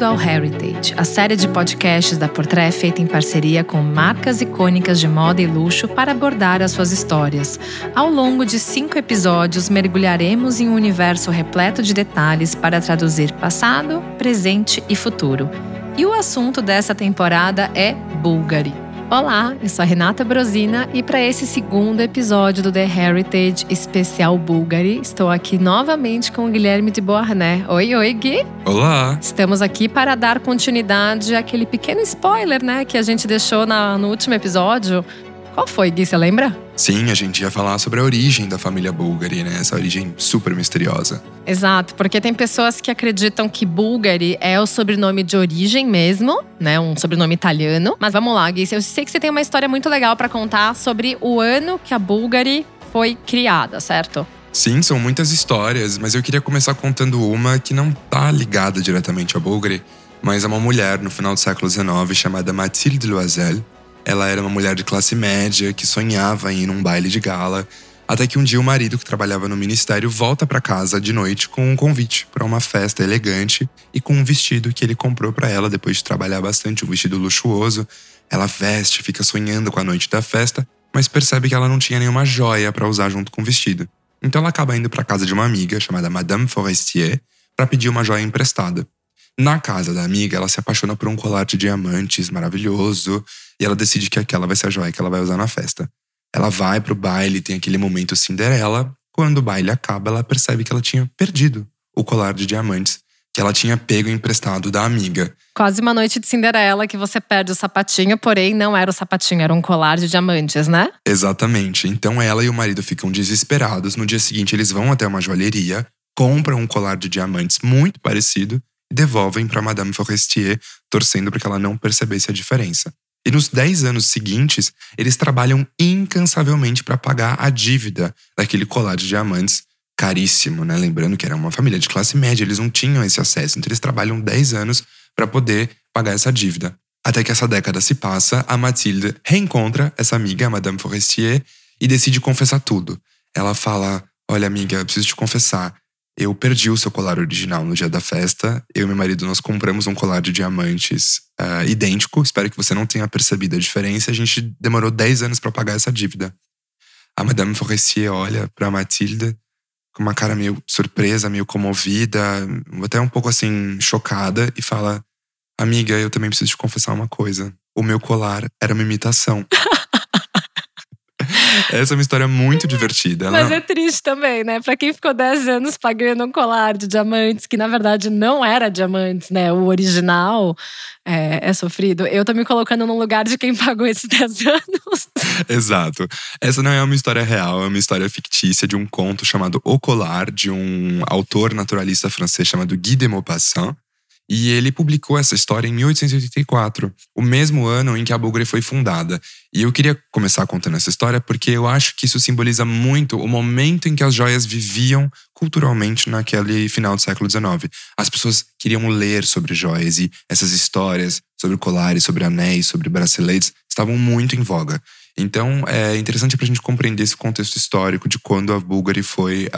Bem-vindo ao Heritage, a série de podcasts da Portrait feita em parceria com marcas icônicas de moda e luxo para abordar as suas histórias. Ao longo de cinco episódios, mergulharemos em um universo repleto de detalhes para traduzir passado, presente e futuro. E o assunto dessa temporada é Bulgari. Olá, eu sou a Renata Brosina e para esse segundo episódio do The Heritage Especial Bulgari, estou aqui novamente com o Guilherme de Beauharnais. Oi, oi, Gui. Olá. Estamos aqui para dar continuidade àquele pequeno spoiler, né, que a gente deixou na, no último episódio. Qual foi, Gui? Você lembra? Sim, a gente ia falar sobre a origem da família Bulgari, né? Essa origem super misteriosa. Exato, porque tem pessoas que acreditam que Bulgari é o sobrenome de origem mesmo, né? Um sobrenome italiano. Mas vamos lá, Gui. Eu sei que você tem uma história muito legal para contar sobre o ano que a Bulgari foi criada, certo? Sim, são muitas histórias, mas eu queria começar contando uma que não tá ligada diretamente a Bulgari, mas é uma mulher no final do século XIX chamada Mathilde Loisel ela era uma mulher de classe média que sonhava em ir num baile de gala, até que um dia o marido, que trabalhava no ministério, volta para casa de noite com um convite para uma festa elegante e com um vestido que ele comprou para ela depois de trabalhar bastante, um vestido luxuoso. Ela veste, fica sonhando com a noite da festa, mas percebe que ela não tinha nenhuma joia para usar junto com o vestido. Então ela acaba indo para casa de uma amiga chamada Madame Forestier para pedir uma joia emprestada. Na casa da amiga, ela se apaixona por um colar de diamantes maravilhoso e ela decide que aquela vai ser a joia que ela vai usar na festa. Ela vai pro baile, tem aquele momento Cinderela. Quando o baile acaba, ela percebe que ela tinha perdido o colar de diamantes que ela tinha pego emprestado da amiga. Quase uma noite de Cinderela que você perde o sapatinho, porém não era o sapatinho, era um colar de diamantes, né? Exatamente. Então ela e o marido ficam desesperados. No dia seguinte, eles vão até uma joalheria, compram um colar de diamantes muito parecido e devolvem para Madame Forestier, torcendo para que ela não percebesse a diferença. E nos 10 anos seguintes, eles trabalham incansavelmente para pagar a dívida daquele colar de diamantes caríssimo, né? Lembrando que era uma família de classe média, eles não tinham esse acesso, então eles trabalham 10 anos para poder pagar essa dívida. Até que essa década se passa, a Mathilde reencontra essa amiga, a Madame Forestier, e decide confessar tudo. Ela fala: Olha, amiga, eu preciso te confessar. Eu perdi o seu colar original no dia da festa. Eu e meu marido, nós compramos um colar de diamantes uh, idêntico. Espero que você não tenha percebido a diferença. A gente demorou 10 anos para pagar essa dívida. A Madame Forestier olha para Mathilde com uma cara meio surpresa, meio comovida, até um pouco assim, chocada, e fala: Amiga, eu também preciso te confessar uma coisa. O meu colar era uma imitação. Essa é uma história muito divertida. Mas é triste também, né? Pra quem ficou 10 anos pagando um colar de diamantes, que na verdade não era diamantes, né? O original é, é sofrido. Eu tô me colocando no lugar de quem pagou esses 10 anos. Exato. Essa não é uma história real, é uma história fictícia de um conto chamado O Colar, de um autor naturalista francês chamado Guy de Maupassant. E ele publicou essa história em 1884, o mesmo ano em que a Bulgari foi fundada. E eu queria começar contando essa história porque eu acho que isso simboliza muito o momento em que as joias viviam culturalmente naquele final do século XIX. As pessoas queriam ler sobre joias e essas histórias sobre colares, sobre anéis, sobre braceletes estavam muito em voga. Então, é interessante para a gente compreender esse contexto histórico de quando a Bulgari foi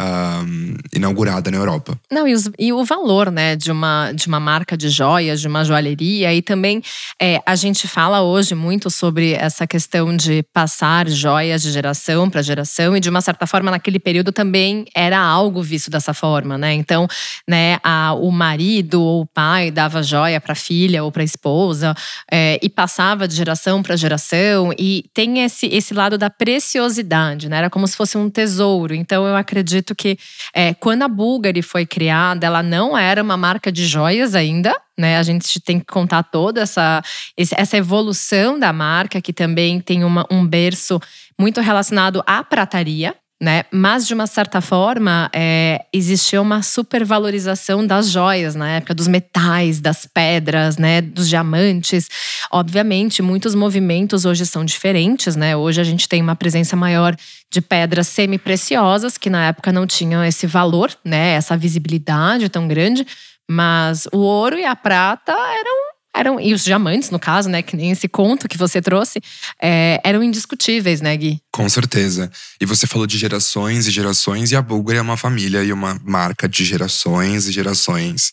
um, inaugurada na Europa. Não, e, os, e, o valor né, de, uma, de uma marca de joias, de uma joalheria. E também é, a gente fala hoje muito sobre essa questão de passar joias de geração para geração. E de uma certa forma, naquele período também era algo visto dessa forma. Né? Então, né, a, o marido ou o pai dava joia para a filha ou para a esposa é, e passava de geração para geração. E tem esse, esse lado da preciosidade, né? Era como se fosse um tesouro. Então eu acredito que é, quando a Bulgari foi criada, ela não era uma marca de joias ainda, né? A gente tem que contar toda essa, essa evolução da marca, que também tem uma, um berço muito relacionado à prataria, né? Mas de uma certa forma é, existia uma supervalorização das joias na época, dos metais, das pedras, né? Dos diamantes. Obviamente, muitos movimentos hoje são diferentes, né? Hoje a gente tem uma presença maior de pedras semi-preciosas que na época não tinham esse valor, né? Essa visibilidade tão grande. Mas o ouro e a prata eram eram e os diamantes no caso, né, que nem esse conto que você trouxe, é, eram indiscutíveis, né, Gui? Com certeza. E você falou de gerações e gerações e a Bulgari é uma família e uma marca de gerações e gerações.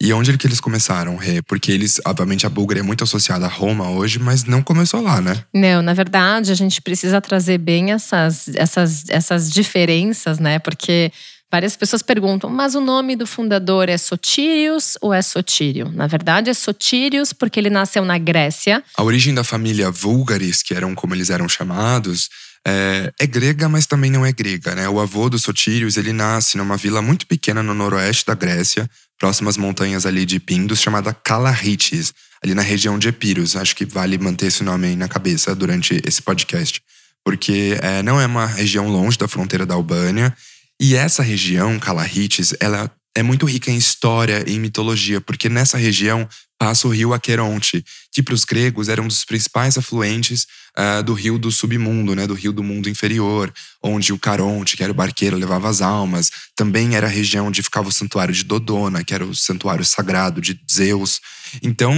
E onde é que eles começaram, Rê? Porque eles, obviamente, a Búlgaria é muito associada a Roma hoje, mas não começou lá, né? Não, na verdade, a gente precisa trazer bem essas, essas, essas diferenças, né? Porque várias pessoas perguntam, mas o nome do fundador é Sotírios ou é Sotírio? Na verdade, é Sotírios porque ele nasceu na Grécia. A origem da família Vulgaris, que eram como eles eram chamados, é, é, grega, mas também não é grega, né? O avô dos Sotírios, ele nasce numa vila muito pequena no noroeste da Grécia, próximas montanhas ali de Pindus, chamada Calarites, ali na região de Epirus. Acho que vale manter esse nome aí na cabeça durante esse podcast. Porque é, não é uma região longe da fronteira da Albânia. E essa região, Calarites, ela é muito rica em história e em mitologia, porque nessa região passa o rio Aqueronte, que para os gregos era um dos principais afluentes uh, do rio do submundo, né, do rio do mundo inferior, onde o Caronte, que era o barqueiro, levava as almas. Também era a região onde ficava o santuário de Dodona, que era o santuário sagrado de Zeus. Então.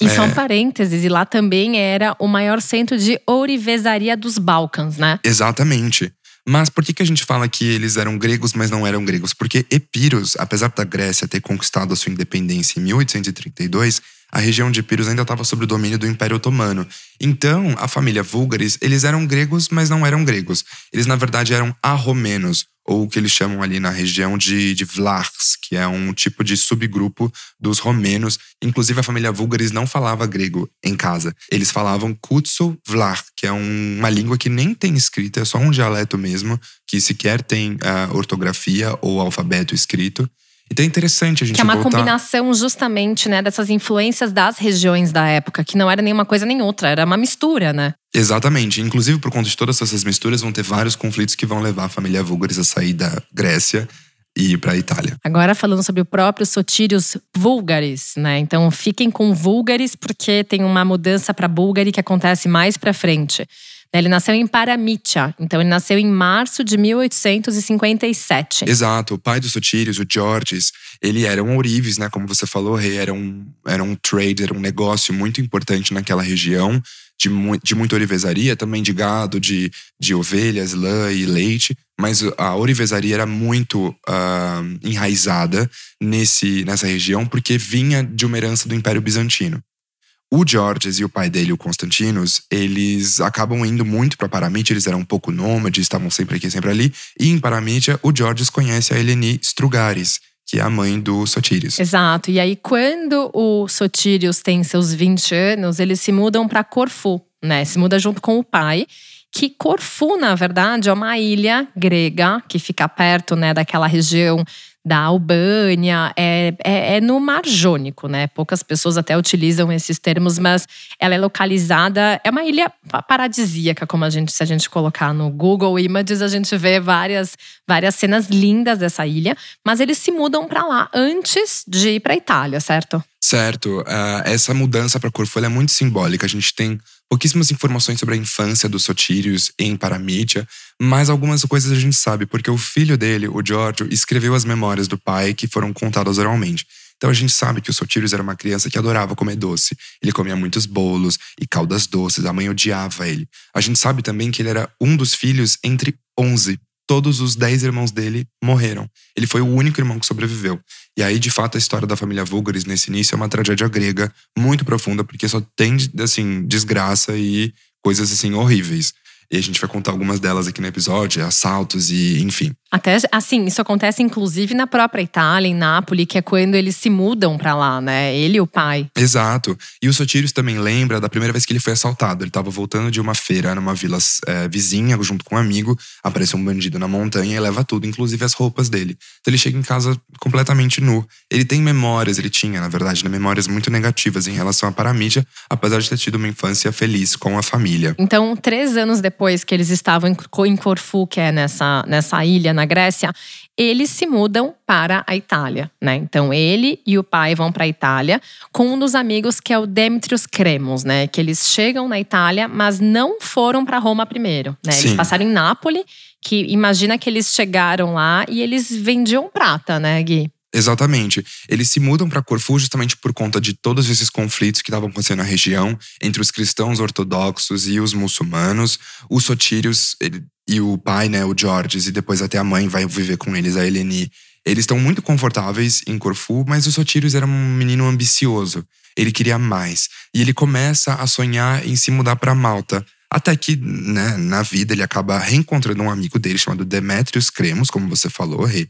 E é... um parênteses, e lá também era o maior centro de ourivesaria dos Balcãs, né? Exatamente. Mas por que, que a gente fala que eles eram gregos, mas não eram gregos? Porque Epiros, apesar da Grécia ter conquistado a sua independência em 1832, a região de Epiros ainda estava sob o domínio do Império Otomano. Então, a família Vulgaris, eles eram gregos, mas não eram gregos. Eles, na verdade, eram arromenos, ou o que eles chamam ali na região de, de Vlachs, que é um tipo de subgrupo dos romenos. Inclusive, a família Vulgaris não falava grego em casa. Eles falavam Kutsu Vlach, que é um, uma língua que nem tem escrita, é só um dialeto mesmo, que sequer tem uh, ortografia ou alfabeto escrito. Então é interessante a gente Que é uma voltar... combinação justamente, né, dessas influências das regiões da época, que não era nenhuma coisa nem outra, era uma mistura, né? Exatamente. Inclusive, por conta de todas essas misturas, vão ter vários conflitos que vão levar a família Vulgaris a sair da Grécia e ir para a Itália. Agora falando sobre o próprio Sotírios Vulgaris, né? Então fiquem com Vulgaris porque tem uma mudança para Bulgari que acontece mais para frente. Né, ele nasceu em Paramitia, então ele nasceu em março de 1857. Exato, o pai dos Sotírios, o Georges, ele era um ourives, né? Como você falou, rei, era um, era um trade, era um negócio muito importante naquela região, de, mu de muita orivesaria, também de gado, de, de ovelhas, lã e leite. Mas a orivesaria era muito uh, enraizada nesse, nessa região, porque vinha de uma herança do Império Bizantino. O Georges e o pai dele, o Constantinos, eles acabam indo muito para Paramítia, eles eram um pouco nômades, estavam sempre aqui, sempre ali. E em Paramítia, o Georges conhece a Eleni Strugares, que é a mãe do Sotírios. Exato. E aí, quando o Sotírios tem seus 20 anos, eles se mudam para Corfu, né? Se muda junto com o pai. Que Corfu, na verdade, é uma ilha grega que fica perto né, daquela região da Albânia, é, é, é, no Mar Jônico, né? Poucas pessoas até utilizam esses termos, mas ela é localizada, é uma ilha paradisíaca, como a gente, se a gente colocar no Google Images, a gente vê várias, várias cenas lindas dessa ilha, mas eles se mudam para lá antes de ir para Itália, certo? Certo. Uh, essa mudança para Corfu é muito simbólica. A gente tem pouquíssimas informações sobre a infância dos Sotírios em Paramítia, mas algumas coisas a gente sabe, porque o filho dele, o Giorgio, escreveu as memórias do pai que foram contadas oralmente. Então a gente sabe que o Sotírios era uma criança que adorava comer doce. Ele comia muitos bolos e caldas doces, a mãe odiava ele. A gente sabe também que ele era um dos filhos entre 11 todos os dez irmãos dele morreram. Ele foi o único irmão que sobreviveu. E aí, de fato, a história da família Vulgaris nesse início é uma tragédia grega muito profunda, porque só tem, assim, desgraça e coisas, assim, horríveis. E a gente vai contar algumas delas aqui no episódio, assaltos e enfim. Até assim, isso acontece inclusive na própria Itália, em Nápoles, que é quando eles se mudam para lá, né? Ele e o pai. Exato. E o Sotírios também lembra da primeira vez que ele foi assaltado. Ele estava voltando de uma feira numa vila é, vizinha, junto com um amigo. Aparece um bandido na montanha e leva tudo, inclusive as roupas dele. Então ele chega em casa completamente nu. Ele tem memórias, ele tinha, na verdade, né, memórias muito negativas em relação à paramídia, apesar de ter tido uma infância feliz com a família. Então, três anos depois depois que eles estavam em Corfu, que é nessa, nessa ilha na Grécia, eles se mudam para a Itália, né? Então ele e o pai vão para a Itália com um dos amigos que é o Demetrius Cremos, né? Que eles chegam na Itália, mas não foram para Roma primeiro, né? Sim. Eles passaram em Nápoles, que imagina que eles chegaram lá e eles vendiam prata, né, Gui? Exatamente. Eles se mudam para Corfu justamente por conta de todos esses conflitos que estavam acontecendo na região entre os cristãos ortodoxos e os muçulmanos. Os sotírios ele, e o pai, né, o Georges, e depois até a mãe vai viver com eles, a Eleni. Eles estão muito confortáveis em Corfu, mas o Sotírios era um menino ambicioso. Ele queria mais. E ele começa a sonhar em se mudar para Malta. Até que, né, na vida, ele acaba reencontrando um amigo dele chamado Demetrius Cremos, como você falou, Rê.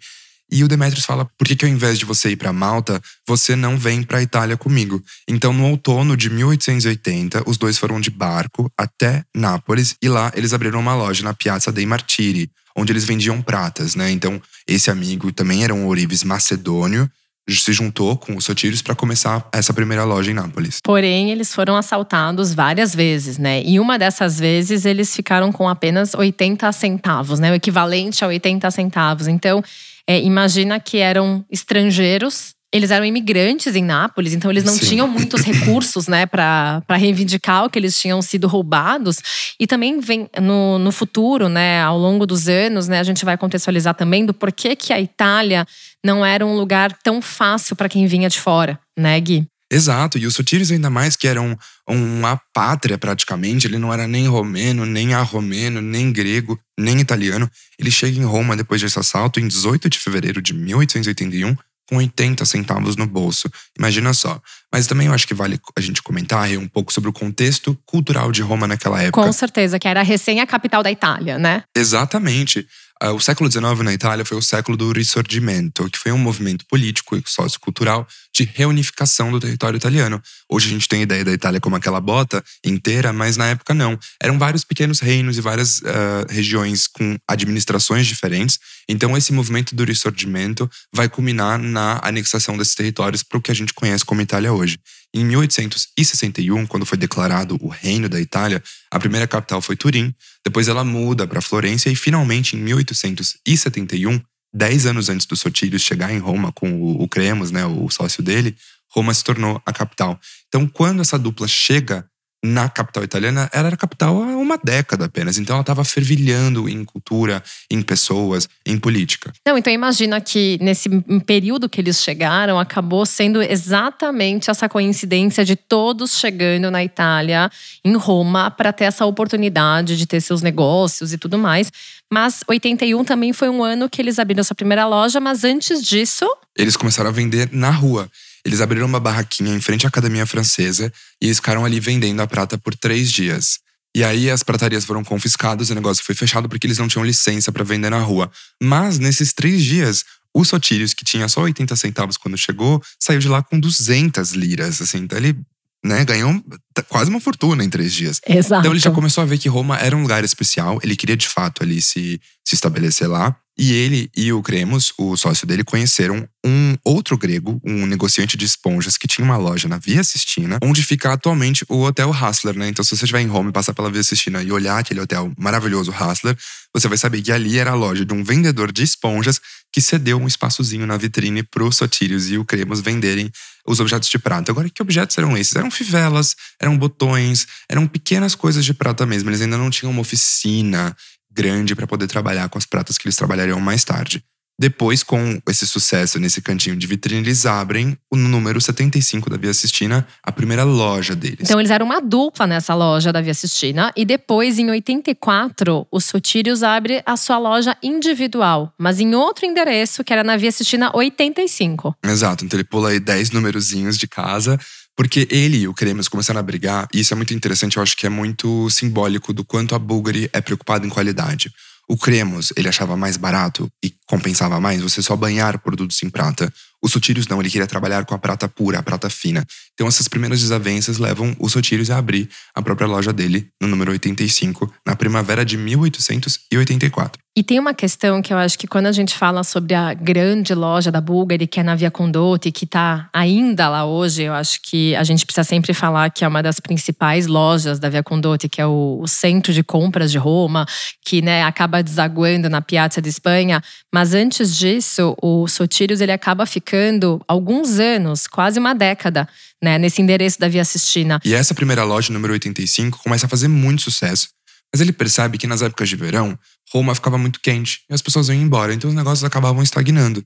E o Demetrius fala: por que, que ao invés de você ir para Malta, você não vem para Itália comigo? Então, no outono de 1880, os dois foram de barco até Nápoles e lá eles abriram uma loja na Piazza dei Martiri, onde eles vendiam pratas, né? Então, esse amigo também era um ourives macedônio, se juntou com os Sotírios para começar essa primeira loja em Nápoles. Porém, eles foram assaltados várias vezes, né? E uma dessas vezes eles ficaram com apenas 80 centavos, né? O equivalente a 80 centavos. Então, é, imagina que eram estrangeiros eles eram imigrantes em Nápoles, então eles não Sim. tinham muitos recursos, né, para reivindicar o que eles tinham sido roubados. E também vem no, no futuro, né, ao longo dos anos, né, a gente vai contextualizar também do porquê que a Itália não era um lugar tão fácil para quem vinha de fora, né, Gui? Exato, e os Sotírios ainda mais que eram uma pátria praticamente, ele não era nem romeno, nem arromeno, nem grego, nem italiano. Ele chega em Roma depois desse assalto em 18 de fevereiro de 1881 com 80 centavos no bolso. Imagina só. Mas também eu acho que vale a gente comentar um pouco sobre o contexto cultural de Roma naquela época. Com certeza, que era recém a capital da Itália, né? Exatamente. Ah, o século XIX na Itália foi o século do Risorgimento, que foi um movimento político e sociocultural de reunificação do território italiano. Hoje a gente tem a ideia da Itália como aquela bota inteira, mas na época não. Eram vários pequenos reinos e várias uh, regiões com administrações diferentes. Então esse movimento do Risorgimento vai culminar na anexação desses territórios para o que a gente conhece como Itália hoje. Em 1861, quando foi declarado o Reino da Itália, a primeira capital foi Turim, depois ela muda para Florença e finalmente em 1871, dez anos antes do Sotírios chegar em Roma com o, o Cremus, né, o sócio dele, Roma se tornou a capital. Então, quando essa dupla chega na capital italiana, ela era capital há uma década apenas. Então ela estava fervilhando em cultura, em pessoas, em política. Não, então imagina que nesse período que eles chegaram, acabou sendo exatamente essa coincidência de todos chegando na Itália, em Roma, para ter essa oportunidade de ter seus negócios e tudo mais. Mas 81 também foi um ano que eles abriram sua primeira loja, mas antes disso. Eles começaram a vender na rua. Eles abriram uma barraquinha em frente à Academia Francesa e eles ficaram ali vendendo a prata por três dias. E aí as pratarias foram confiscadas, o negócio foi fechado porque eles não tinham licença para vender na rua. Mas nesses três dias, o Sotírios, que tinha só 80 centavos quando chegou, saiu de lá com 200 liras. Assim, então ele né, ganhou quase uma fortuna em três dias. Exato. Então ele já começou a ver que Roma era um lugar especial, ele queria de fato ali se, se estabelecer lá. E ele e o Cremos, o sócio dele, conheceram um outro grego, um negociante de esponjas que tinha uma loja na Via Sistina, onde fica atualmente o Hotel Hassler, né? Então, se você estiver em Roma e passar pela Via Sistina e olhar aquele hotel maravilhoso Hassler, você vai saber que ali era a loja de um vendedor de esponjas que cedeu um espaçozinho na vitrine pro Sotírios e o Cremos venderem os objetos de prata. Agora, que objetos eram esses? Eram fivelas, eram botões, eram pequenas coisas de prata mesmo. Eles ainda não tinham uma oficina grande para poder trabalhar com as pratas que eles trabalhariam mais tarde. Depois, com esse sucesso nesse cantinho de vitrine, eles abrem o número 75 da Via Sistina, a primeira loja deles. Então, eles eram uma dupla nessa loja da Via Sistina. E depois, em 84, o Sotírios abre a sua loja individual, mas em outro endereço, que era na Via Sistina 85. Exato. Então, ele pula aí 10 numerozinhos de casa porque ele e o Kremers começaram a brigar, e isso é muito interessante, eu acho que é muito simbólico do quanto a Bulgari é preocupada em qualidade. O Cremos, ele achava mais barato e compensava mais você só banhar produtos em prata. O Sotírios não, ele queria trabalhar com a prata pura, a prata fina. Então essas primeiras desavenças levam o Sotírios a abrir a própria loja dele, no número 85, na primavera de 1884. E tem uma questão que eu acho que quando a gente fala sobre a grande loja da Bulgari, que é na Via Condotti, que está ainda lá hoje, eu acho que a gente precisa sempre falar que é uma das principais lojas da Via Condotti, que é o, o centro de compras de Roma, que né, acaba desaguando na Piazza de Espanha. Mas antes disso, o Sotírios ele acaba ficando alguns anos, quase uma década, né, nesse endereço da Via Sistina. E essa primeira loja, número 85, começa a fazer muito sucesso. Mas ele percebe que nas épocas de verão, Roma ficava muito quente e as pessoas iam embora, então os negócios acabavam estagnando.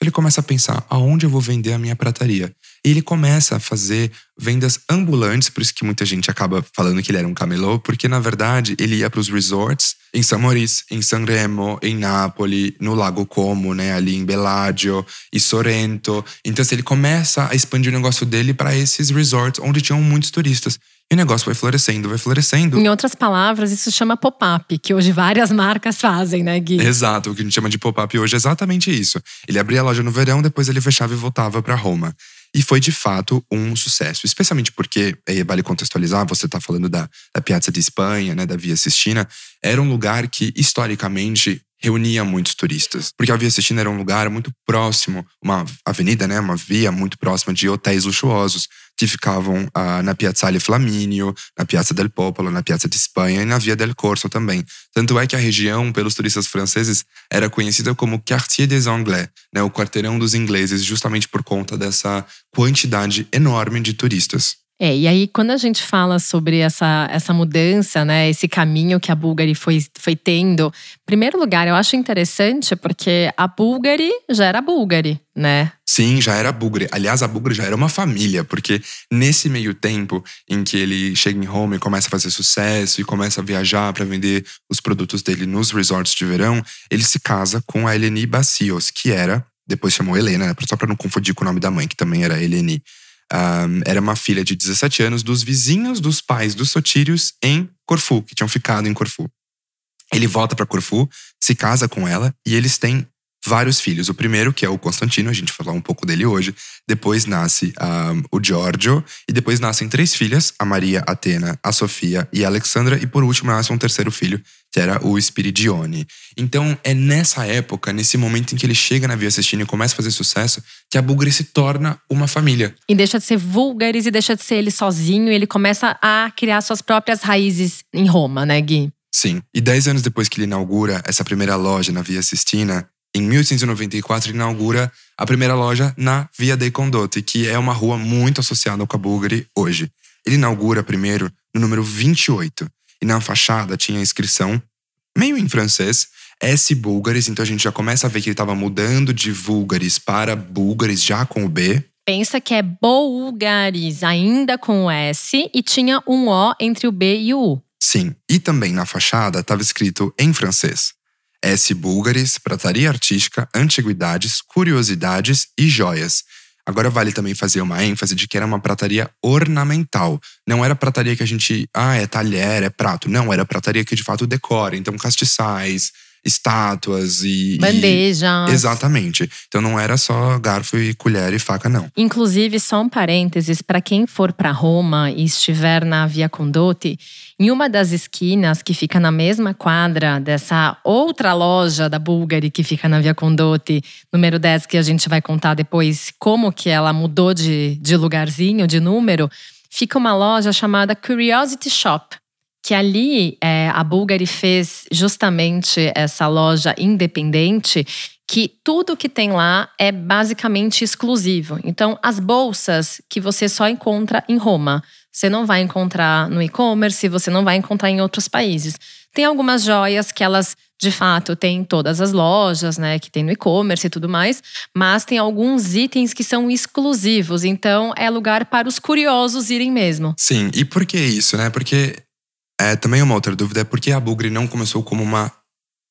Ele começa a pensar: aonde eu vou vender a minha prataria? E ele começa a fazer vendas ambulantes, por isso que muita gente acaba falando que ele era um camelô, porque na verdade ele ia para os resorts em São Maurício, em Sanremo, em Nápoles, no Lago Como, né, ali em Bellagio e Sorrento. Então assim, ele começa a expandir o negócio dele para esses resorts onde tinham muitos turistas. E o negócio vai florescendo, vai florescendo. Em outras palavras, isso chama pop-up, que hoje várias marcas fazem, né, Gui? Exato, o que a gente chama de pop-up hoje é exatamente isso. Ele abria a loja no verão, depois ele fechava e voltava para Roma. E foi de fato um sucesso, especialmente porque, vale contextualizar, você está falando da, da Piazza de Espanha, né, da Via Sistina, era um lugar que historicamente reunia muitos turistas. Porque a Via Sistina era um lugar muito próximo, uma avenida, né, uma via muito próxima de hotéis luxuosos que ficavam ah, na Piazzale Flaminio, na Piazza del Popolo, na Piazza de Espanha e na Via del Corso também. Tanto é que a região, pelos turistas franceses, era conhecida como Quartier des Anglais, né, o quarteirão dos ingleses, justamente por conta dessa quantidade enorme de turistas. É, e aí quando a gente fala sobre essa, essa mudança, né, esse caminho que a Bulgari foi, foi tendo, em primeiro lugar, eu acho interessante porque a Bulgari já era Bulgari, né? Sim, já era Bulgari. Aliás, a Bulgari já era uma família, porque nesse meio tempo em que ele chega em Roma e começa a fazer sucesso e começa a viajar para vender os produtos dele nos resorts de verão, ele se casa com a Eleni Bacios, que era, depois chamou Helena, né, só para não confundir com o nome da mãe, que também era Eleni um, era uma filha de 17 anos dos vizinhos dos pais dos Sotírios em Corfu, que tinham ficado em Corfu. Ele volta para Corfu, se casa com ela e eles têm vários filhos. O primeiro, que é o Constantino, a gente falar um pouco dele hoje. Depois nasce um, o Giorgio. E depois nascem três filhas: a Maria, a Atena, a Sofia e a Alexandra. E por último nasce um terceiro filho, que era o Spiridione. Então é nessa época, nesse momento em que ele chega na Via Sestina e começa a fazer sucesso, que a Bulgari se torna uma família. E deixa de ser Vulgaris e deixa de ser ele sozinho. E ele começa a criar suas próprias raízes em Roma, né, Gui? Sim. E dez anos depois que ele inaugura essa primeira loja na Via Sistina, em 1894, inaugura a primeira loja na Via dei Condotti, que é uma rua muito associada com a Bulgari hoje. Ele inaugura primeiro no número 28, e na fachada tinha a inscrição, meio em francês, S Bulgaris, então a gente já começa a ver que ele estava mudando de Vulgaris para Bulgaris já com o B. Pensa que é Bulgaris, ainda com o S, e tinha um O entre o B e o U. Sim, e também na fachada estava escrito em francês. S. Búlgares, Prataria Artística, Antiguidades, Curiosidades e Joias. Agora vale também fazer uma ênfase de que era uma prataria ornamental. Não era prataria que a gente, ah, é talher, é prato. Não, era prataria que de fato decora. Então, castiçais, estátuas e. Bandejas. E, exatamente. Então não era só garfo e colher e faca, não. Inclusive, só um parênteses: para quem for para Roma e estiver na Via Condotti, em uma das esquinas que fica na mesma quadra dessa outra loja da Bulgari que fica na Via Condotti, número 10, que a gente vai contar depois como que ela mudou de, de lugarzinho, de número, fica uma loja chamada Curiosity Shop que ali é, a Bulgari fez justamente essa loja independente que tudo que tem lá é basicamente exclusivo. Então, as bolsas que você só encontra em Roma, você não vai encontrar no e-commerce, você não vai encontrar em outros países. Tem algumas joias que elas, de fato, têm em todas as lojas, né, que tem no e-commerce e tudo mais, mas tem alguns itens que são exclusivos. Então, é lugar para os curiosos irem mesmo. Sim, e por que isso, né? Porque é, também uma outra dúvida é por que a Bulgari não começou como uma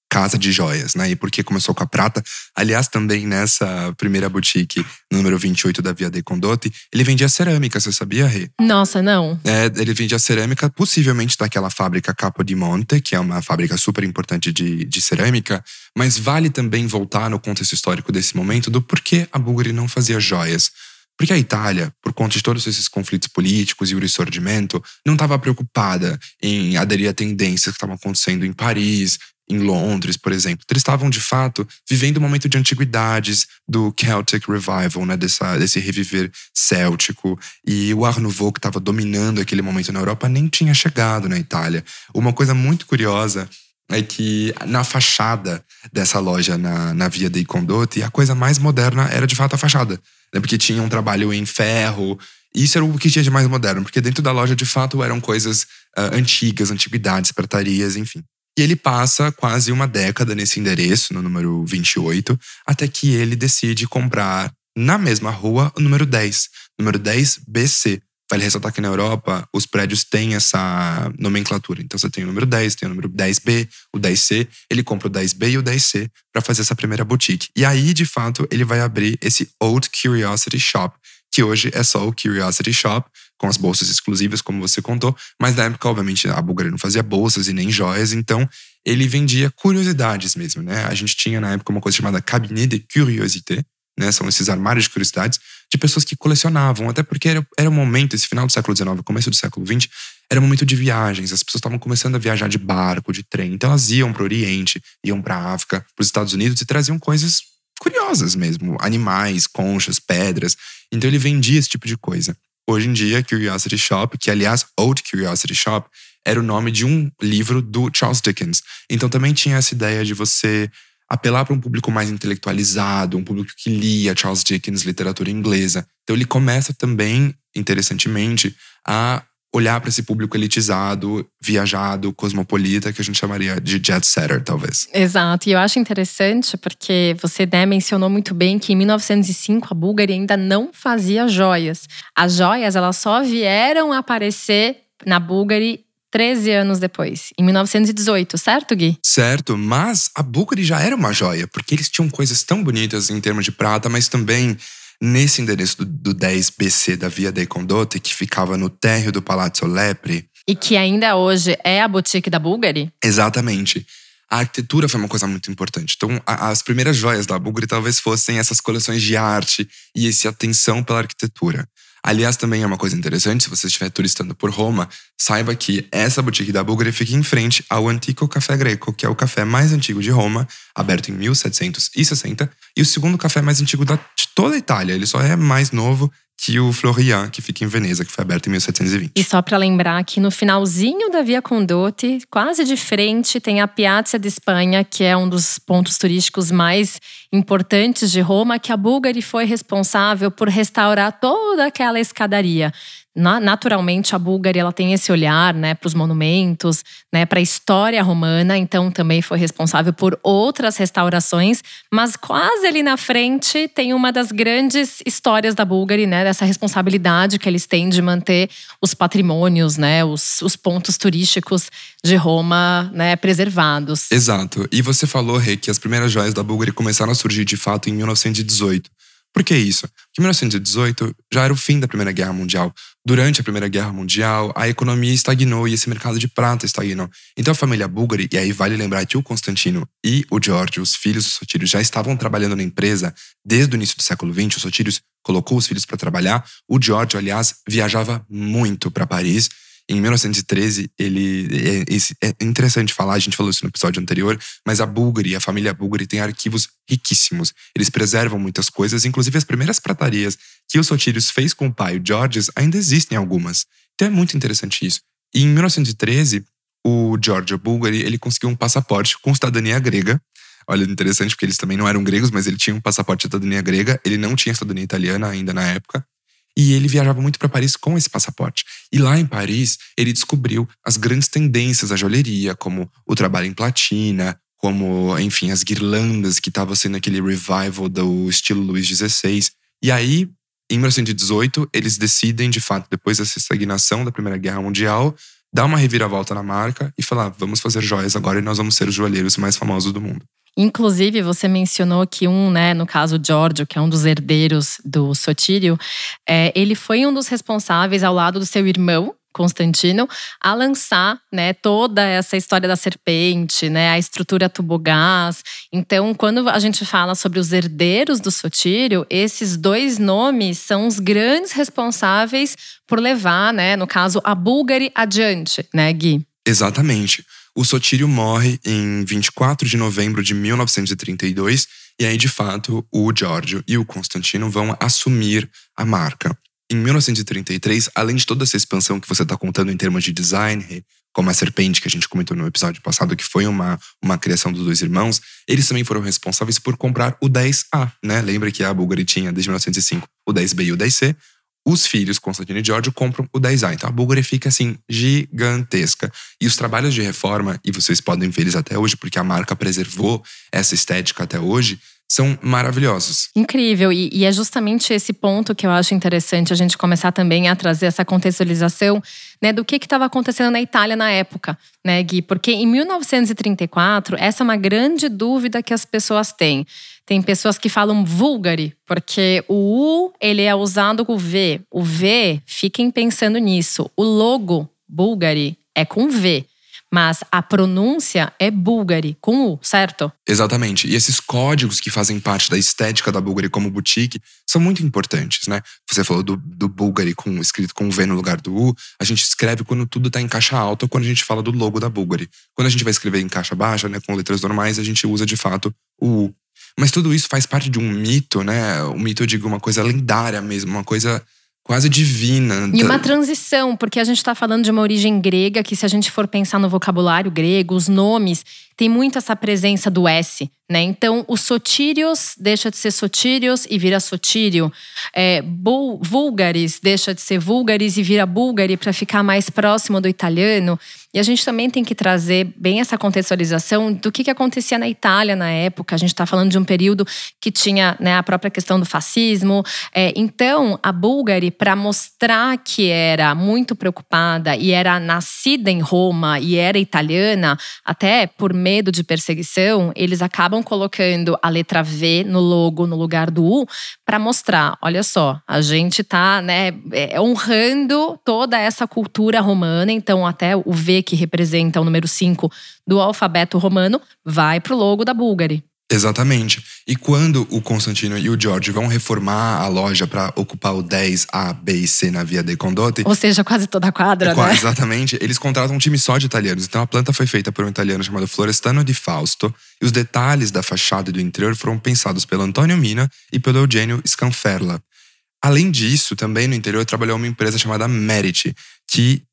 casa de joias, né? E por que começou com a prata? Aliás, também nessa primeira boutique, número 28 da Via dei Condotti, ele vendia cerâmica, você sabia, Rê? Nossa, não. É, ele vendia cerâmica, possivelmente daquela fábrica Capo di Monte, que é uma fábrica super importante de, de cerâmica, mas vale também voltar no contexto histórico desse momento do porquê a Bulgari não fazia joias. Porque a Itália, por conta de todos esses conflitos políticos e o ressurgimento, não estava preocupada em aderir a tendências que estavam acontecendo em Paris, em Londres, por exemplo. Eles estavam, de fato, vivendo um momento de antiguidades do Celtic Revival, né? Dessa, desse reviver céltico. E o Art Nouveau, que estava dominando aquele momento na Europa, nem tinha chegado na Itália. Uma coisa muito curiosa é que na fachada dessa loja na, na Via dei Condotti, a coisa mais moderna era de fato a fachada né? Porque tinha um trabalho em ferro. Isso era o que tinha de mais moderno, porque dentro da loja, de fato, eram coisas uh, antigas, antiguidades, pratarias, enfim. E ele passa quase uma década nesse endereço, no número 28, até que ele decide comprar na mesma rua o número 10, número 10 BC. Vale ressaltar que na Europa os prédios têm essa nomenclatura. Então você tem o número 10, tem o número 10B, o 10C. Ele compra o 10B e o 10C para fazer essa primeira boutique. E aí, de fato, ele vai abrir esse Old Curiosity Shop, que hoje é só o Curiosity Shop, com as bolsas exclusivas, como você contou. Mas na época, obviamente, a Bulgária não fazia bolsas e nem joias, então ele vendia curiosidades mesmo, né? A gente tinha na época uma coisa chamada Cabinet de Curiosité, né? São esses armários de curiosidades de pessoas que colecionavam, até porque era, era um momento, esse final do século XIX, começo do século XX, era um momento de viagens. As pessoas estavam começando a viajar de barco, de trem. Então elas iam para o Oriente, iam para a África, para os Estados Unidos e traziam coisas curiosas mesmo, animais, conchas, pedras. Então ele vendia esse tipo de coisa. Hoje em dia, Curiosity Shop, que aliás, Old Curiosity Shop, era o nome de um livro do Charles Dickens. Então também tinha essa ideia de você apelar para um público mais intelectualizado, um público que lia Charles Dickens, literatura inglesa. Então ele começa também, interessantemente, a olhar para esse público elitizado, viajado, cosmopolita, que a gente chamaria de jet setter, talvez. Exato. E eu acho interessante porque você né, mencionou muito bem que em 1905 a Bulgari ainda não fazia joias. As joias elas só vieram aparecer na Bulgari 13 anos depois, em 1918, certo, Gui? Certo, mas a Bulgari já era uma joia, porque eles tinham coisas tão bonitas em termos de prata, mas também nesse endereço do, do 10 BC da Via dei Condotte, que ficava no térreo do Palazzo Lepre. E que ainda hoje é a boutique da Bulgari? Exatamente. A arquitetura foi uma coisa muito importante. Então, a, as primeiras joias da Bulgari talvez fossem essas coleções de arte e essa atenção pela arquitetura. Aliás, também é uma coisa interessante, se você estiver turistando por Roma, saiba que essa boutique da Bulgari fica em frente ao Antico Café Greco, que é o café mais antigo de Roma, aberto em 1760, e o segundo café mais antigo de toda a Itália. Ele só é mais novo que o Florian, que fica em Veneza, que foi aberto em 1720. E só para lembrar que no finalzinho da Via Condotti, quase de frente, tem a Piazza de Espanha, que é um dos pontos turísticos mais importantes de Roma, que a Bulgari foi responsável por restaurar toda aquela escadaria naturalmente a Bulgária ela tem esse olhar né, para os monumentos, né, para a história romana, então também foi responsável por outras restaurações, mas quase ali na frente tem uma das grandes histórias da Bulgária, né, dessa responsabilidade que eles têm de manter os patrimônios, né, os, os pontos turísticos de Roma né, preservados. Exato. E você falou, Rê, que as primeiras joias da Bulgária começaram a surgir de fato em 1918. Por que isso? Porque 1918 já era o fim da Primeira Guerra Mundial. Durante a Primeira Guerra Mundial, a economia estagnou e esse mercado de prata estagnou. Então a família Bulgari, e aí vale lembrar que o Constantino e o George, os filhos dos Sotírios, já estavam trabalhando na empresa desde o início do século XX. O Sotírios colocou os filhos para trabalhar. O George, aliás, viajava muito para Paris em 1913, ele. É, é, interessante falar, a gente falou isso no episódio anterior, mas a Bulgari, a família Bulgari, tem arquivos riquíssimos. Eles preservam muitas coisas, inclusive as primeiras pratarias que o Sotirius fez com o pai, o Georges, ainda existem algumas. Então é muito interessante isso. E em 1913, o Giorgio Bulgari ele conseguiu um passaporte com cidadania grega. Olha, interessante, porque eles também não eram gregos, mas ele tinha um passaporte de cidadania grega. Ele não tinha cidadania italiana ainda na época. E ele viajava muito para Paris com esse passaporte. E lá em Paris, ele descobriu as grandes tendências da joalheria, como o trabalho em platina, como, enfim, as guirlandas que estavam sendo aquele revival do estilo Luís XVI. E aí, em 1918, eles decidem, de fato, depois dessa estagnação da Primeira Guerra Mundial, dar uma reviravolta na marca e falar: vamos fazer joias agora e nós vamos ser os joalheiros mais famosos do mundo. Inclusive, você mencionou que um, né, no caso Giorgio, que é um dos herdeiros do Sotírio, é, ele foi um dos responsáveis, ao lado do seu irmão, Constantino, a lançar né, toda essa história da serpente, né, a estrutura tubogás. Então, quando a gente fala sobre os herdeiros do Sotírio, esses dois nomes são os grandes responsáveis por levar, né, no caso, a Bulgari adiante, né, Gui? Exatamente. O Sotírio morre em 24 de novembro de 1932, e aí, de fato, o Giorgio e o Constantino vão assumir a marca. Em 1933, além de toda essa expansão que você está contando em termos de design, como a serpente que a gente comentou no episódio passado, que foi uma, uma criação dos dois irmãos, eles também foram responsáveis por comprar o 10A, né? Lembra que a Bulgari tinha, desde 1905, o 10B e o 10C? Os filhos, Constantino e Giorgio, compram o 10A. Então a Bulgari fica assim, gigantesca. E os trabalhos de reforma, e vocês podem ver eles até hoje, porque a marca preservou essa estética até hoje, são maravilhosos. Incrível. E, e, é justamente esse ponto que eu acho interessante a gente começar também a trazer essa contextualização né, do que estava acontecendo na Itália na época, né, Gui? Porque em 1934, essa é uma grande dúvida que as pessoas têm. Tem pessoas que falam vulgari, porque o U ele é usado com o V. O V, fiquem pensando nisso. O logo Bulgari é com V. Mas a pronúncia é Bulgari, com U, certo? Exatamente. E esses códigos que fazem parte da estética da Bulgari como boutique são muito importantes, né? Você falou do, do Bulgari com, escrito com V no lugar do U. A gente escreve quando tudo está em caixa alta ou quando a gente fala do logo da Bulgari. Quando a gente vai escrever em caixa baixa, né, com letras normais, a gente usa de fato o U. Mas tudo isso faz parte de um mito, né? O mito, eu digo, uma coisa lendária mesmo, uma coisa quase divina. E uma transição, porque a gente está falando de uma origem grega, que se a gente for pensar no vocabulário grego, os nomes, tem muito essa presença do S, né? Então, o sotírios deixa de ser sotírios e vira sotírio. É, vulgaris deixa de ser vulgaris e vira búlgari para ficar mais próximo do italiano. E a gente também tem que trazer bem essa contextualização do que, que acontecia na Itália na época. A gente está falando de um período que tinha né, a própria questão do fascismo. É, então, a Bulgari, para mostrar que era muito preocupada e era nascida em Roma e era italiana, até por medo de perseguição, eles acabam colocando a letra V no logo no lugar do U para mostrar, olha só, a gente está né, é, honrando toda essa cultura romana. Então, até o V que representa o número 5 do alfabeto romano, vai para o logo da Bulgari. Exatamente. E quando o Constantino e o George vão reformar a loja para ocupar o 10 A, B e C na Via dei Condotti. Ou seja, quase toda a quadra, é, né? Exatamente. Eles contratam um time só de italianos. Então a planta foi feita por um italiano chamado Florestano di Fausto. E os detalhes da fachada e do interior foram pensados pelo Antonio Mina e pelo Eugenio Scanferla. Além disso, também no interior trabalhou uma empresa chamada Merit, que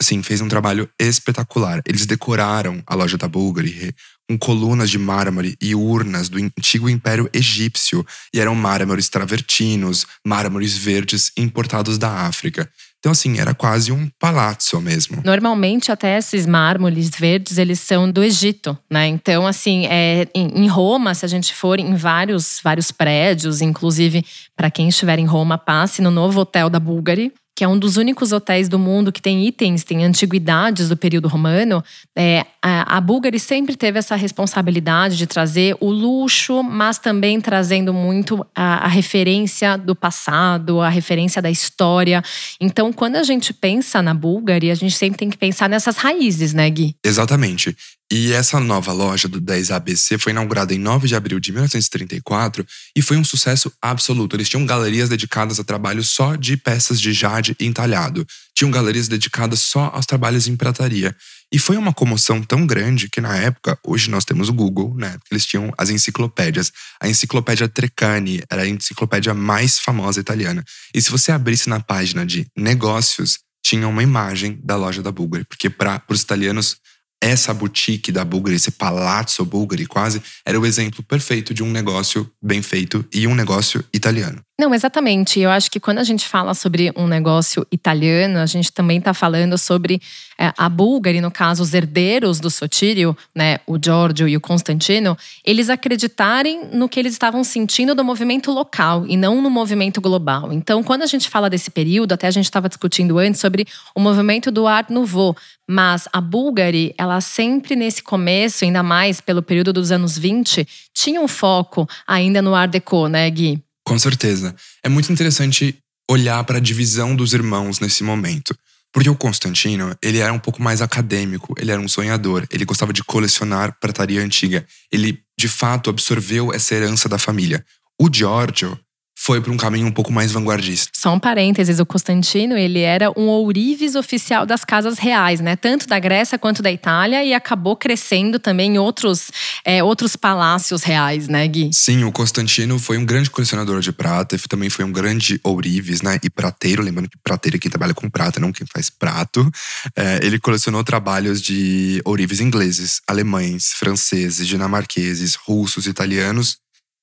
assim, fez um trabalho espetacular. Eles decoraram a loja da Bulgari com colunas de mármore e urnas do antigo Império Egípcio, e eram mármores travertinos, mármores verdes importados da África. Então, assim, era quase um palácio mesmo. Normalmente, até esses mármores verdes, eles são do Egito, né? Então, assim, é, em, Roma, se a gente for em vários, vários prédios, inclusive para quem estiver em Roma, passe no novo hotel da Bulgari, que é um dos únicos hotéis do mundo que tem itens, tem antiguidades do período romano, é, a, a Bulgari sempre teve essa responsabilidade de trazer o luxo, mas também trazendo muito a, a referência do passado, a referência da história. Então, quando a gente pensa na Bulgari, a gente sempre tem que pensar nessas raízes, né, Gui? Exatamente. E essa nova loja do 10ABC foi inaugurada em 9 de abril de 1934 e foi um sucesso absoluto. Eles tinham galerias dedicadas a trabalho só de peças de jade entalhado. Tinham galerias dedicadas só aos trabalhos em prataria. E foi uma comoção tão grande que na época, hoje nós temos o Google, né? Eles tinham as enciclopédias. A enciclopédia Treccani era a enciclopédia mais famosa italiana. E se você abrisse na página de negócios, tinha uma imagem da loja da Bulgari, porque para os italianos essa boutique da Bulgari, esse palazzo Bulgari quase, era o exemplo perfeito de um negócio bem feito e um negócio italiano. Não, exatamente. Eu acho que quando a gente fala sobre um negócio italiano, a gente também está falando sobre é, a Bulgari, no caso, os herdeiros do Sotírio, né, o Giorgio e o Constantino, eles acreditarem no que eles estavam sentindo do movimento local e não no movimento global. Então, quando a gente fala desse período, até a gente estava discutindo antes sobre o movimento do Art Nouveau, mas a Bulgari, ela sempre nesse começo, ainda mais pelo período dos anos 20, tinha um foco ainda no Art Deco, né, Gui? Com certeza. É muito interessante olhar para a divisão dos irmãos nesse momento. Porque o Constantino, ele era um pouco mais acadêmico, ele era um sonhador, ele gostava de colecionar prataria antiga. Ele, de fato, absorveu essa herança da família. O Giorgio, foi para um caminho um pouco mais vanguardista. Só um parênteses, o Constantino, ele era um ourives oficial das casas reais, né? Tanto da Grécia quanto da Itália e acabou crescendo também em outros, é, outros palácios reais, né, Gui? Sim, o Constantino foi um grande colecionador de prata e também foi um grande ourives, né? E prateiro, lembrando que prateiro é quem trabalha com prata, não quem faz prato. É, ele colecionou trabalhos de ourives ingleses, alemães, franceses, dinamarqueses, russos, italianos.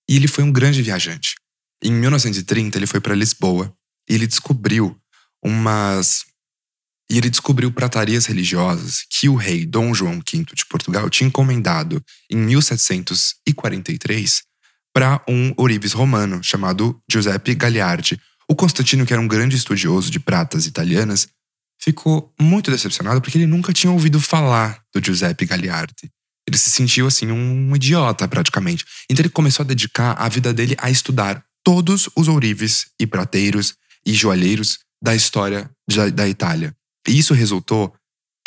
E ele foi um grande viajante. Em 1930, ele foi para Lisboa e ele descobriu umas. E ele descobriu pratarias religiosas que o rei Dom João V de Portugal tinha encomendado em 1743 para um ourives romano chamado Giuseppe Gagliardi. O Constantino, que era um grande estudioso de pratas italianas, ficou muito decepcionado porque ele nunca tinha ouvido falar do Giuseppe Gagliardi. Ele se sentiu assim um idiota praticamente. Então ele começou a dedicar a vida dele a estudar todos os ourives e prateiros e joalheiros da história da, da Itália. E isso resultou,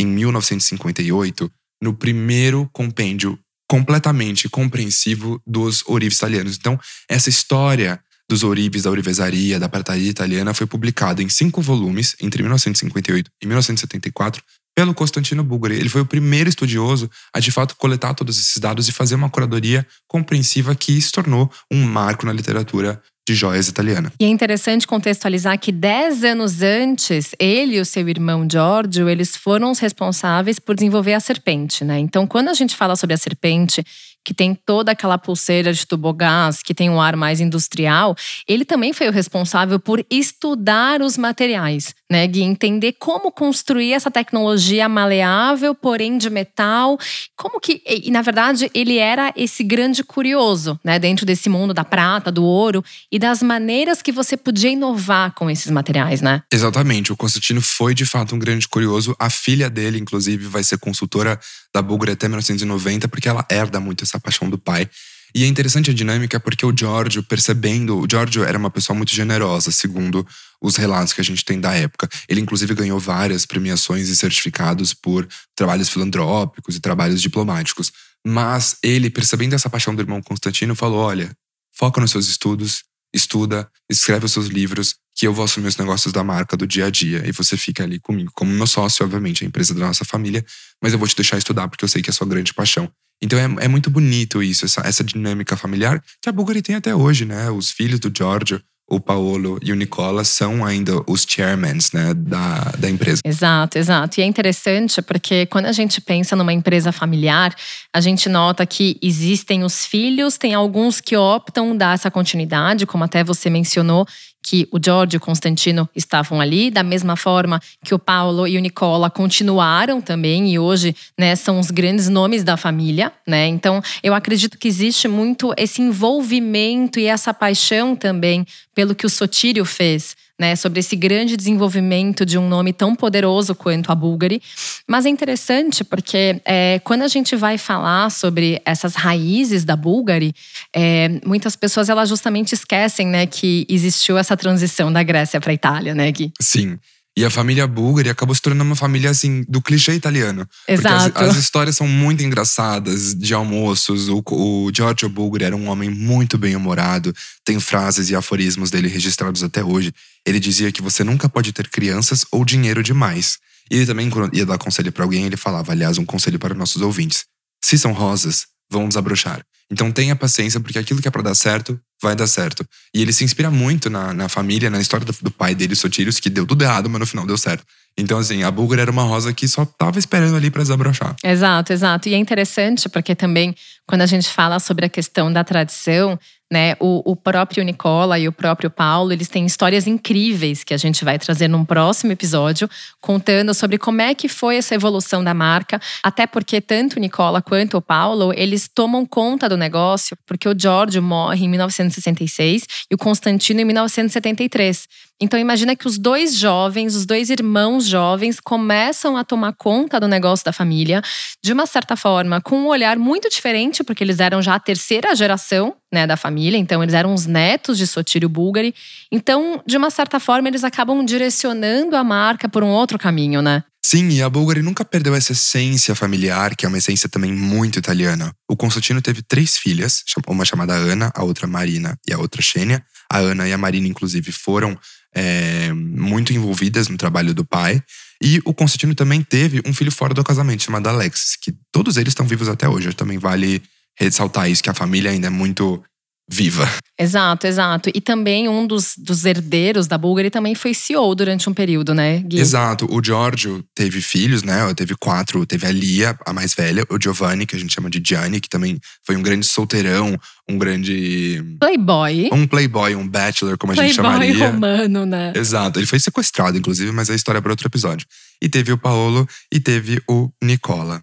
em 1958, no primeiro compêndio completamente compreensivo dos ourives italianos. Então, essa história dos ourives, da ourivesaria, da prataria italiana foi publicada em cinco volumes entre 1958 e 1974 pelo Constantino Bulgari. Ele foi o primeiro estudioso a, de fato, coletar todos esses dados e fazer uma curadoria compreensiva que se tornou um marco na literatura de joias italiana. E é interessante contextualizar que dez anos antes, ele e o seu irmão Giorgio, eles foram os responsáveis por desenvolver a serpente, né? Então, quando a gente fala sobre a serpente, que tem toda aquela pulseira de tubogás, que tem um ar mais industrial, ele também foi o responsável por estudar os materiais, né, Gui? Entender como construir essa tecnologia maleável, porém de metal. Como que. E, na verdade, ele era esse grande curioso, né, dentro desse mundo da prata, do ouro e das maneiras que você podia inovar com esses materiais, né? Exatamente. O Constantino foi de fato um grande curioso. A filha dele, inclusive, vai ser consultora da Bulgari até 1990, porque ela herda muito essa paixão do pai. E é interessante a dinâmica porque o Giorgio, percebendo, o Giorgio era uma pessoa muito generosa, segundo os relatos que a gente tem da época. Ele, inclusive, ganhou várias premiações e certificados por trabalhos filantrópicos e trabalhos diplomáticos. Mas ele, percebendo essa paixão do irmão Constantino, falou: olha, foca nos seus estudos, estuda, escreve os seus livros, que eu vou assumir os negócios da marca do dia a dia. E você fica ali comigo, como meu sócio, obviamente, a empresa da nossa família, mas eu vou te deixar estudar porque eu sei que é a sua grande paixão. Então é, é muito bonito isso, essa, essa dinâmica familiar que a Bulgari tem até hoje, né? Os filhos do Giorgio, o Paolo e o Nicola são ainda os chairmans né, da, da empresa. Exato, exato. E é interessante porque quando a gente pensa numa empresa familiar, a gente nota que existem os filhos, tem alguns que optam dar essa continuidade, como até você mencionou, que o George e o Constantino estavam ali, da mesma forma que o Paulo e o Nicola continuaram também e hoje, né, são os grandes nomes da família, né? Então, eu acredito que existe muito esse envolvimento e essa paixão também pelo que o Sotírio fez né, sobre esse grande desenvolvimento de um nome tão poderoso quanto a Bulgari. Mas é interessante porque é, quando a gente vai falar sobre essas raízes da Bulgari, é, muitas pessoas elas justamente esquecem né, que existiu essa transição da Grécia para a Itália, né, Gui? Sim. E a família Bulgari acabou se tornando uma família, assim, do clichê italiano. Exato. Porque as, as histórias são muito engraçadas, de almoços. O, o Giorgio Bulgari era um homem muito bem-humorado. Tem frases e aforismos dele registrados até hoje. Ele dizia que você nunca pode ter crianças ou dinheiro demais. E ele também, quando ia dar conselho para alguém, ele falava, aliás, um conselho para nossos ouvintes. Se são rosas, vão desabrochar. Então tenha paciência, porque aquilo que é para dar certo, vai dar certo. E ele se inspira muito na, na família, na história do, do pai dele, Sotírios, que deu tudo errado, mas no final deu certo. Então, assim, a Búlgara era uma rosa que só tava esperando ali para desabrochar. Exato, exato. E é interessante porque também, quando a gente fala sobre a questão da tradição, né? O, o, próprio Nicola e o próprio Paulo, eles têm histórias incríveis que a gente vai trazer num próximo episódio, contando sobre como é que foi essa evolução da marca, até porque tanto o Nicola quanto o Paulo, eles tomam conta do negócio, porque o Giorgio morre em 1966 e o Constantino em 1973. Então imagina que os dois jovens, os dois irmãos jovens começam a tomar conta do negócio da família, de uma certa forma, com um olhar muito diferente, porque eles eram já a terceira geração, né, da família, então eles eram os netos de Sotírio Bulgari. Então, de uma certa forma, eles acabam direcionando a marca por um outro caminho, né? Sim, e a Bulgari nunca perdeu essa essência familiar, que é uma essência também muito italiana. O Constantino teve três filhas, uma chamada Ana, a outra Marina e a outra Xênia. A Ana e a Marina, inclusive, foram é, muito envolvidas no trabalho do pai. E o Constantino também teve um filho fora do casamento, chamado Alexis, que todos eles estão vivos até hoje. Também vale ressaltar isso, que a família ainda é muito viva. Exato, exato. E também um dos, dos herdeiros da Bulgari também foi CEO durante um período, né, Gui? Exato. O Giorgio teve filhos, né? Teve quatro. Teve a Lia, a mais velha. O Giovanni, que a gente chama de Gianni, que também foi um grande solteirão. Um grande… Playboy. Um playboy, um bachelor, como playboy a gente chamaria. Playboy romano, né? Exato. Ele foi sequestrado, inclusive, mas a história é para outro episódio. E teve o Paolo e teve o Nicola.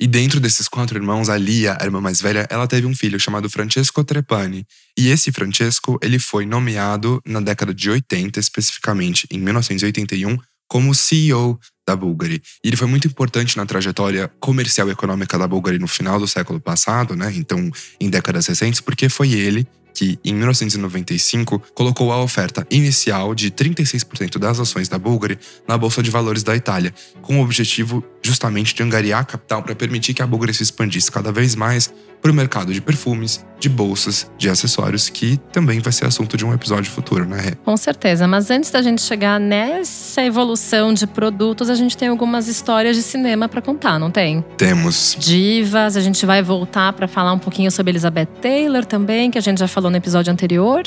E dentro desses quatro irmãos, a Lia, a irmã mais velha, ela teve um filho chamado Francesco Trepani. E esse Francesco, ele foi nomeado na década de 80, especificamente em 1981, como CEO da Bulgari. E ele foi muito importante na trajetória comercial e econômica da Bulgari no final do século passado, né? Então, em décadas recentes, porque foi ele que, em 1995, colocou a oferta inicial de 36% das ações da Bulgari na Bolsa de Valores da Itália, com o objetivo justamente de angariar capital para permitir que a Bulgari se expandisse cada vez mais para o mercado de perfumes, de bolsas, de acessórios, que também vai ser assunto de um episódio futuro, né? Com certeza, mas antes da gente chegar nessa evolução de produtos, a gente tem algumas histórias de cinema para contar, não tem? Temos. Divas, a gente vai voltar para falar um pouquinho sobre Elizabeth Taylor também, que a gente já falou no episódio anterior.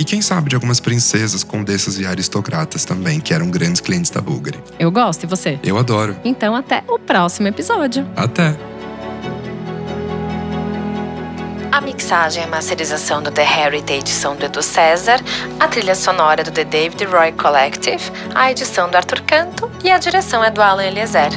E quem sabe de algumas princesas, condessas e aristocratas também, que eram grandes clientes da Bulgari. Eu gosto, e você? Eu adoro. Então até o próximo episódio. Até! A mixagem e masterização do The Heritage são do Edu César, a trilha sonora do The David Roy Collective, a edição do Arthur Canto e a direção é do Alan Eliezer.